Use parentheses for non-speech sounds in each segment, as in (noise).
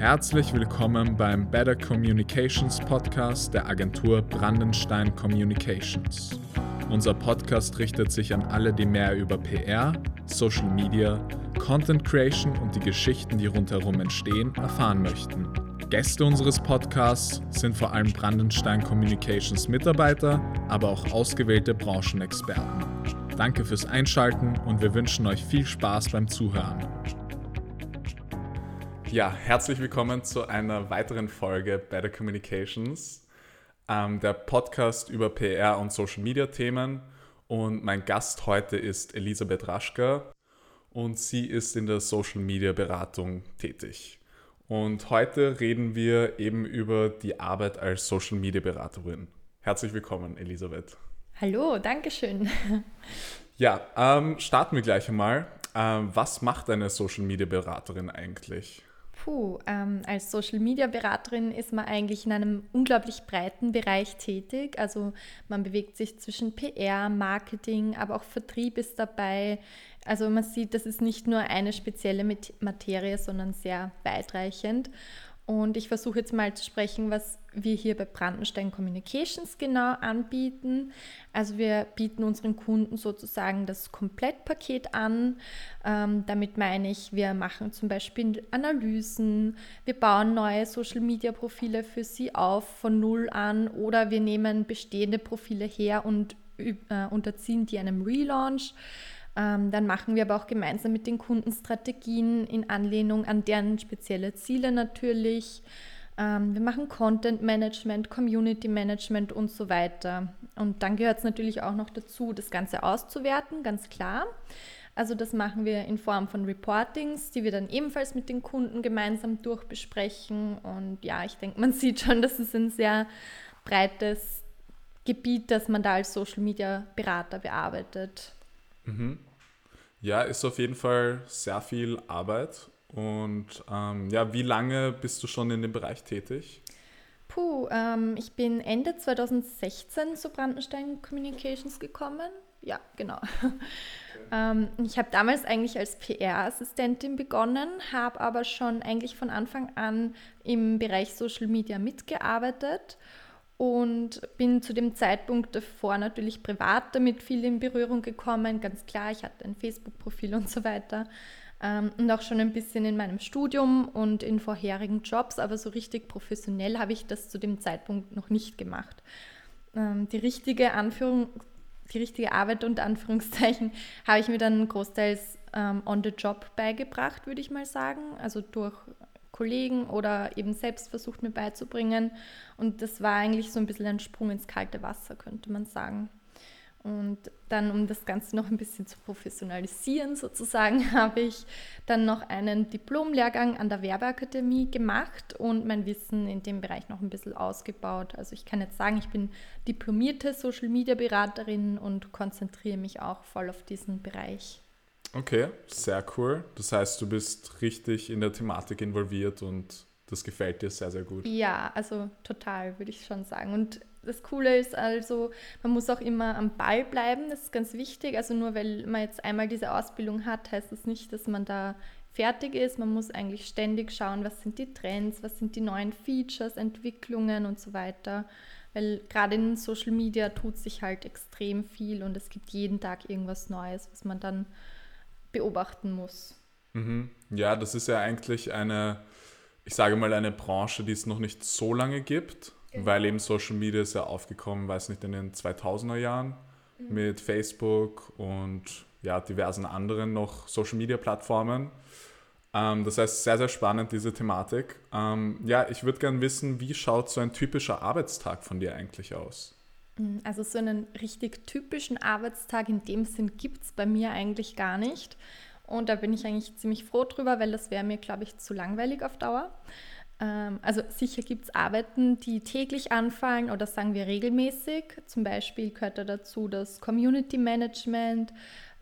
Herzlich willkommen beim Better Communications Podcast der Agentur Brandenstein Communications. Unser Podcast richtet sich an alle, die mehr über PR, Social Media, Content Creation und die Geschichten, die rundherum entstehen, erfahren möchten. Gäste unseres Podcasts sind vor allem Brandenstein Communications Mitarbeiter, aber auch ausgewählte Branchenexperten. Danke fürs Einschalten und wir wünschen euch viel Spaß beim Zuhören. Ja, herzlich willkommen zu einer weiteren Folge Better Communications, ähm, der Podcast über PR und Social Media Themen. Und mein Gast heute ist Elisabeth Raschka und sie ist in der Social Media Beratung tätig. Und heute reden wir eben über die Arbeit als Social Media Beraterin. Herzlich willkommen, Elisabeth. Hallo, danke schön. Ja, ähm, starten wir gleich einmal. Ähm, was macht eine Social Media Beraterin eigentlich? Puh, ähm, als Social Media Beraterin ist man eigentlich in einem unglaublich breiten Bereich tätig. Also man bewegt sich zwischen PR, Marketing, aber auch Vertrieb ist dabei. Also man sieht, das ist nicht nur eine spezielle Materie, sondern sehr weitreichend. Und ich versuche jetzt mal zu sprechen, was wir hier bei Brandenstein Communications genau anbieten. Also wir bieten unseren Kunden sozusagen das Komplettpaket an. Ähm, damit meine ich, wir machen zum Beispiel Analysen, wir bauen neue Social-Media-Profile für sie auf von null an oder wir nehmen bestehende Profile her und äh, unterziehen die einem Relaunch. Ähm, dann machen wir aber auch gemeinsam mit den Kunden Strategien in Anlehnung an deren spezielle Ziele natürlich. Ähm, wir machen Content Management, Community Management und so weiter. Und dann gehört es natürlich auch noch dazu, das Ganze auszuwerten, ganz klar. Also das machen wir in Form von Reportings, die wir dann ebenfalls mit den Kunden gemeinsam durchbesprechen. Und ja, ich denke, man (laughs) sieht schon, das ist ein sehr breites Gebiet, das man da als Social Media Berater bearbeitet. Mhm. Ja, ist auf jeden Fall sehr viel Arbeit. Und ähm, ja, wie lange bist du schon in dem Bereich tätig? Puh, ähm, ich bin Ende 2016 zu Brandenstein Communications gekommen. Ja, genau. Okay. ähm, ich habe damals eigentlich als PR-Assistentin begonnen, habe aber schon eigentlich von Anfang an im Bereich Social Media mitgearbeitet und bin zu dem Zeitpunkt davor natürlich privat damit viel in Berührung gekommen. Ganz klar, ich hatte ein Facebook-Profil und so weiter. Ähm, und auch schon ein bisschen in meinem Studium und in vorherigen Jobs, aber so richtig professionell habe ich das zu dem Zeitpunkt noch nicht gemacht. Ähm, die richtige Anführung, die richtige Arbeit unter Anführungszeichen (laughs) habe ich mir dann großteils ähm, on the job beigebracht, würde ich mal sagen. Also durch Kollegen oder eben selbst versucht mir beizubringen. Und das war eigentlich so ein bisschen ein Sprung ins kalte Wasser, könnte man sagen. Und dann, um das Ganze noch ein bisschen zu professionalisieren, sozusagen, (laughs) habe ich dann noch einen Diplomlehrgang an der Werbeakademie gemacht und mein Wissen in dem Bereich noch ein bisschen ausgebaut. Also ich kann jetzt sagen, ich bin diplomierte Social Media Beraterin und konzentriere mich auch voll auf diesen Bereich. Okay, sehr cool. Das heißt, du bist richtig in der Thematik involviert und das gefällt dir sehr, sehr gut. Ja, also total, würde ich schon sagen. Und das Coole ist also, man muss auch immer am Ball bleiben, das ist ganz wichtig. Also nur weil man jetzt einmal diese Ausbildung hat, heißt das nicht, dass man da fertig ist. Man muss eigentlich ständig schauen, was sind die Trends, was sind die neuen Features, Entwicklungen und so weiter. Weil gerade in Social Media tut sich halt extrem viel und es gibt jeden Tag irgendwas Neues, was man dann beobachten muss. Mhm. Ja, das ist ja eigentlich eine, ich sage mal, eine Branche, die es noch nicht so lange gibt, genau. weil eben Social Media ist ja aufgekommen, weiß nicht, in den 2000er Jahren mhm. mit Facebook und ja, diversen anderen noch Social Media Plattformen. Ähm, das heißt, sehr, sehr spannend, diese Thematik. Ähm, ja, ich würde gerne wissen, wie schaut so ein typischer Arbeitstag von dir eigentlich aus? Mhm, also so einen richtig typischen Arbeitstag in dem Sinn gibt es bei mir eigentlich gar nicht. Und da bin ich eigentlich ziemlich froh drüber, weil das wäre mir, glaube ich, zu langweilig auf Dauer. Ähm, also sicher gibt es Arbeiten, die täglich anfallen oder sagen wir regelmäßig. Zum Beispiel gehört da dazu das Community Management,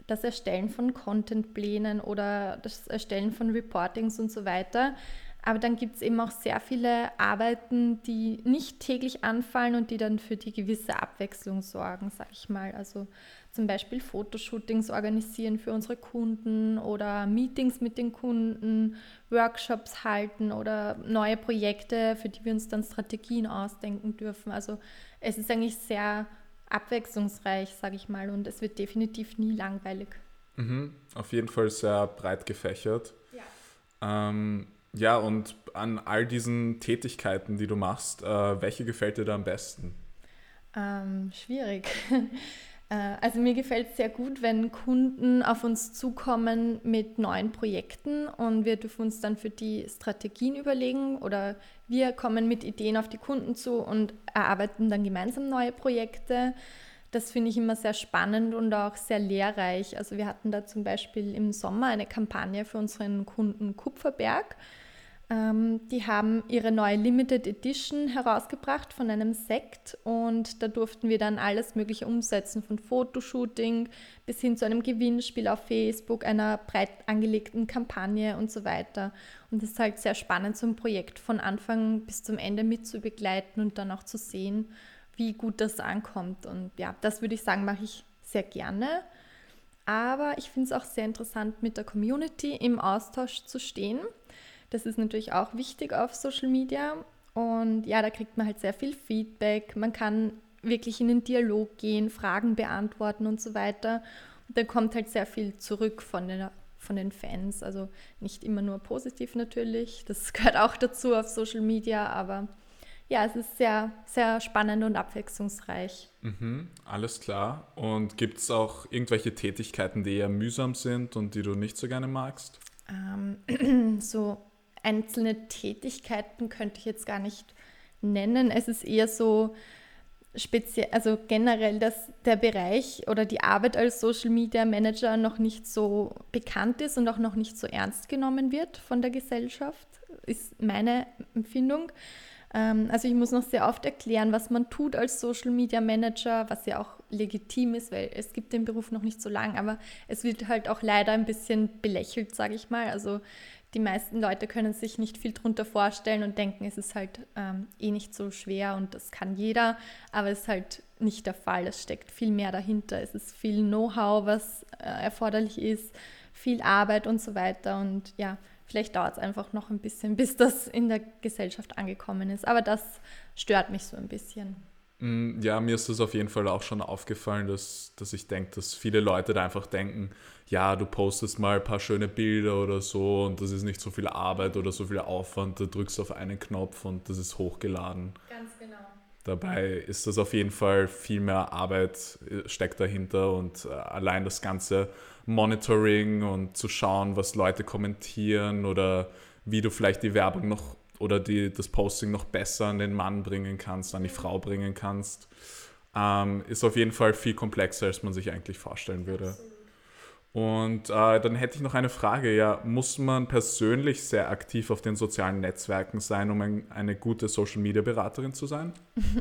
das Erstellen von Contentplänen oder das Erstellen von Reportings und so weiter. Aber dann gibt es eben auch sehr viele Arbeiten, die nicht täglich anfallen und die dann für die gewisse Abwechslung sorgen, sage ich mal. Also zum Beispiel Fotoshootings organisieren für unsere Kunden oder Meetings mit den Kunden, Workshops halten oder neue Projekte, für die wir uns dann Strategien ausdenken dürfen. Also es ist eigentlich sehr abwechslungsreich, sage ich mal, und es wird definitiv nie langweilig. Mhm, auf jeden Fall sehr breit gefächert. Ja. Ähm, ja, und an all diesen Tätigkeiten, die du machst, äh, welche gefällt dir da am besten? Ähm, schwierig. (laughs) Äh, also mir gefällt es sehr gut, wenn Kunden auf uns zukommen mit neuen Projekten und wir dürfen uns dann für die Strategien überlegen oder wir kommen mit Ideen auf die Kunden zu und erarbeiten dann gemeinsam neue Projekte. Das finde ich immer sehr spannend und auch sehr lehrreich. Also wir hatten da zum Beispiel im Sommer eine Kampagne für unseren Kunden Kupferberg. Ähm, die haben ihre neue Limited Edition herausgebracht von einem Sekt und da durften wir dann alles Mögliche umsetzen, von Fotoshooting bis hin zu einem Gewinnspiel auf Facebook, einer breit angelegten Kampagne und so weiter. Und es ist halt sehr spannend, so ein Projekt von Anfang bis zum Ende mitzubegleiten und dann auch zu sehen, wie gut das ankommt. Und ja, das würde ich sagen, mache ich sehr gerne. Aber ich finde es auch sehr interessant, mit der Community im Austausch zu stehen. Das ist natürlich auch wichtig auf Social Media. Und ja, da kriegt man halt sehr viel Feedback. Man kann wirklich in den Dialog gehen, Fragen beantworten und so weiter. Und da kommt halt sehr viel zurück von den, von den Fans. Also nicht immer nur positiv natürlich. Das (laughs) gehört auch dazu auf Social Media, aber ja, es ist sehr, sehr spannend und abwechslungsreich. Mhm, alles klar. Und gibt es auch irgendwelche Tätigkeiten, die eher mühsam sind und die du nicht so gerne magst? Ähm, (clears throat) so einzelne Tätigkeiten könnte ich jetzt gar nicht nennen. Es ist eher so speziell, also generell, dass der Bereich oder die Arbeit als Social Media Manager noch nicht so bekannt ist und auch noch nicht so ernst genommen wird von der Gesellschaft, ist meine Empfindung. Ähm, also ich muss noch sehr oft erklären, was man tut als Social Media Manager, was ja auch legitim ist, weil es gibt den Beruf noch nicht so lange, aber es wird halt auch leider ein bisschen belächelt, sage ich mal. Also die meisten Leute können sich nicht viel darunter vorstellen und denken, es ist halt ähm, eh nicht so schwer und das kann jeder, aber es ist halt nicht der Fall. Es steckt viel mehr dahinter. Es ist viel Know-how, was äh, erforderlich ist, viel Arbeit und so weiter. Und ja, vielleicht dauert es einfach noch ein bisschen, (laughs) bis das in der Gesellschaft angekommen ist. Aber das stört mich so ein bisschen. Mm, ja, mir ist das auf jeden Fall auch schon aufgefallen, dass, dass ich denke, dass viele Leute da einfach denken, ja, du postest mal ein paar schöne Bilder oder so und das ist nicht so viel Arbeit oder so viel Aufwand, du drückst auf einen Knopf und das ist hochgeladen. Ganz genau. Dabei ist das auf jeden Fall viel mehr Arbeit äh, steckt dahinter und äh, allein das ganze Monitoring und zu schauen, was Leute kommentieren oder wie du vielleicht die Werbung noch oder die, das Posting noch besser an den Mann bringen kannst, an die Frau bringen kannst, ähm, ist auf jeden Fall viel komplexer, als man sich eigentlich vorstellen würde. Und äh, dann hätte ich noch eine Frage. Ja, muss man persönlich sehr aktiv auf den sozialen Netzwerken sein, um ein, eine gute Social-Media-Beraterin zu sein? (laughs)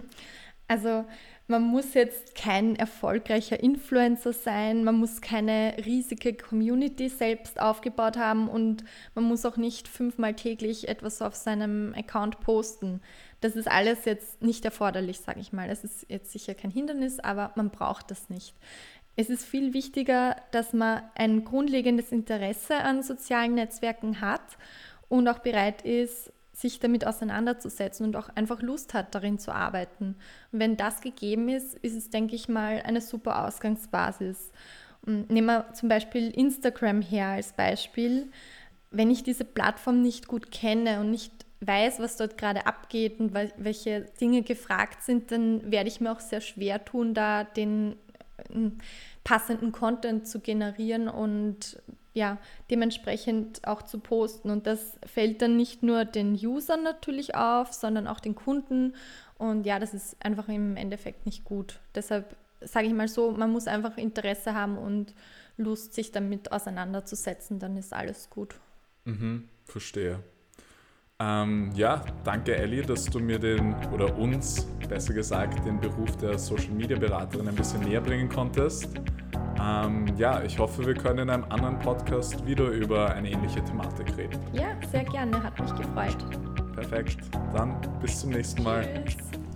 Also man muss jetzt kein erfolgreicher Influencer sein, man muss keine riesige Community selbst aufgebaut haben und man muss auch nicht fünfmal täglich etwas auf seinem Account posten. Das ist alles jetzt nicht erforderlich, sage ich mal. Es ist jetzt sicher kein Hindernis, aber man braucht das nicht. Es ist viel wichtiger, dass man ein grundlegendes Interesse an sozialen Netzwerken hat und auch bereit ist, sich damit auseinanderzusetzen und auch einfach Lust hat, darin zu arbeiten. Und wenn das gegeben ist, ist es, denke ich mal, eine super Ausgangsbasis. Und nehmen wir zum Beispiel Instagram her als Beispiel. Wenn ich diese Plattform nicht gut kenne und nicht weiß, was dort gerade abgeht und welche Dinge gefragt sind, dann werde ich mir auch sehr schwer tun, da den passenden Content zu generieren und ja, dementsprechend auch zu posten. Und das fällt dann nicht nur den Usern natürlich auf, sondern auch den Kunden. Und ja, das ist einfach im Endeffekt nicht gut. Deshalb sage ich mal so, man muss einfach Interesse haben und Lust, sich damit auseinanderzusetzen, dann ist alles gut. Mhm, verstehe. Ähm, ja, danke Ellie, dass du mir den, oder uns besser gesagt, den Beruf der Social Media Beraterin ein bisschen näher bringen konntest. Ähm, ja, ich hoffe, wir können in einem anderen Podcast wieder über eine ähnliche Thematik reden. Ja, sehr gerne, hat mich gefreut. Perfekt. Dann bis zum nächsten Mal. Tschüss.